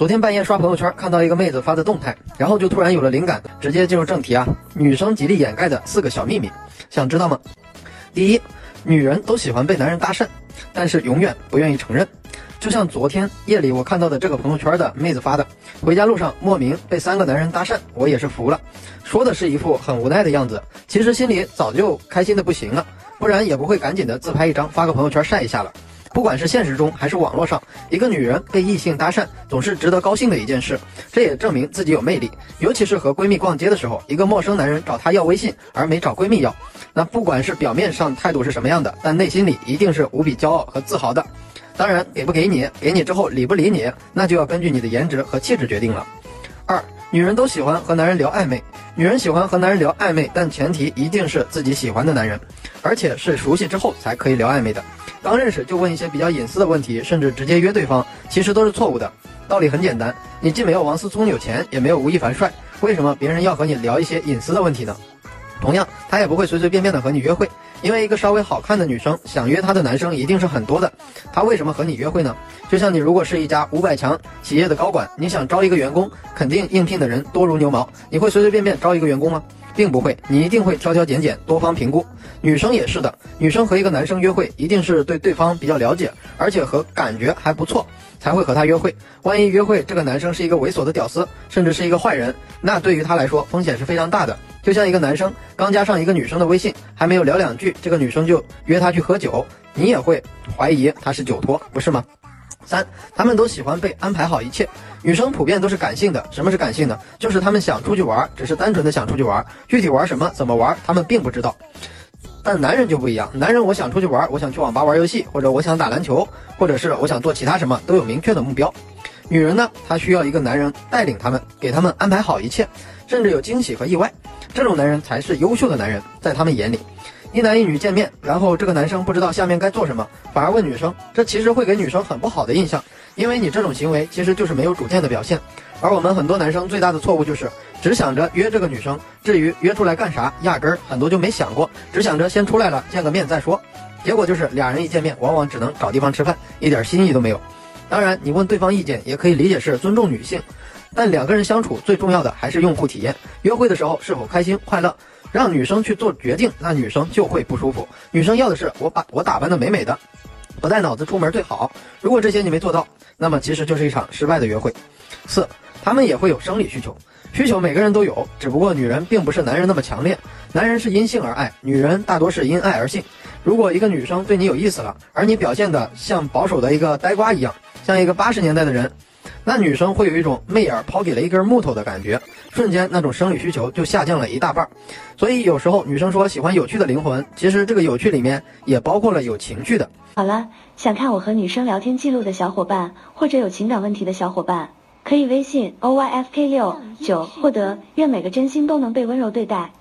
昨天半夜刷朋友圈，看到一个妹子发的动态，然后就突然有了灵感，直接进入正题啊。女生极力掩盖的四个小秘密，想知道吗？第一，女人都喜欢被男人搭讪，但是永远不愿意承认。就像昨天夜里我看到的这个朋友圈的妹子发的，回家路上莫名被三个男人搭讪，我也是服了。说的是一副很无奈的样子，其实心里早就开心的不行了，不然也不会赶紧的自拍一张发个朋友圈晒一下了。不管是现实中还是网络上，一个女人被异性搭讪，总是值得高兴的一件事。这也证明自己有魅力。尤其是和闺蜜逛街的时候，一个陌生男人找她要微信，而没找闺蜜要，那不管是表面上态度是什么样的，但内心里一定是无比骄傲和自豪的。当然，给不给你，给你之后理不理你，那就要根据你的颜值和气质决定了。二，女人都喜欢和男人聊暧昧，女人喜欢和男人聊暧昧，但前提一定是自己喜欢的男人，而且是熟悉之后才可以聊暧昧的。刚认识就问一些比较隐私的问题，甚至直接约对方，其实都是错误的。道理很简单，你既没有王思聪有钱，也没有吴亦凡帅，为什么别人要和你聊一些隐私的问题呢？同样，他也不会随随便便的和你约会，因为一个稍微好看的女生想约他的男生一定是很多的，他为什么和你约会呢？就像你如果是一家五百强企业的高管，你想招一个员工，肯定应聘的人多如牛毛，你会随随便便招一个员工吗？并不会，你一定会挑挑拣拣，多方评估。女生也是的，女生和一个男生约会，一定是对对方比较了解，而且和感觉还不错，才会和他约会。万一约会这个男生是一个猥琐的屌丝，甚至是一个坏人，那对于他来说风险是非常大的。就像一个男生刚加上一个女生的微信，还没有聊两句，这个女生就约他去喝酒，你也会怀疑他是酒托，不是吗？三，他们都喜欢被安排好一切。女生普遍都是感性的。什么是感性的？就是他们想出去玩，只是单纯的想出去玩，具体玩什么、怎么玩，他们并不知道。但男人就不一样，男人我想出去玩，我想去网吧玩游戏，或者我想打篮球，或者是我想做其他什么，都有明确的目标。女人呢，她需要一个男人带领他们，给他们安排好一切，甚至有惊喜和意外。这种男人才是优秀的男人，在他们眼里。一男一女见面，然后这个男生不知道下面该做什么，反而问女生，这其实会给女生很不好的印象，因为你这种行为其实就是没有主见的表现。而我们很多男生最大的错误就是只想着约这个女生，至于约出来干啥，压根儿很多就没想过，只想着先出来了见个面再说，结果就是俩人一见面，往往只能找地方吃饭，一点心意都没有。当然，你问对方意见也可以理解是尊重女性，但两个人相处最重要的还是用户体验，约会的时候是否开心快乐。让女生去做决定，那女生就会不舒服。女生要的是我把我打扮的美美的，不带脑子出门最好。如果这些你没做到，那么其实就是一场失败的约会。四，他们也会有生理需求，需求每个人都有，只不过女人并不是男人那么强烈。男人是因性而爱，女人大多是因爱而性。如果一个女生对你有意思了，而你表现的像保守的一个呆瓜一样，像一个八十年代的人。那女生会有一种媚眼抛给了一根木头的感觉，瞬间那种生理需求就下降了一大半。所以有时候女生说喜欢有趣的灵魂，其实这个有趣里面也包括了有情趣的。好了，想看我和女生聊天记录的小伙伴，或者有情感问题的小伙伴，可以微信 o y f k 六九获得。愿每个真心都能被温柔对待。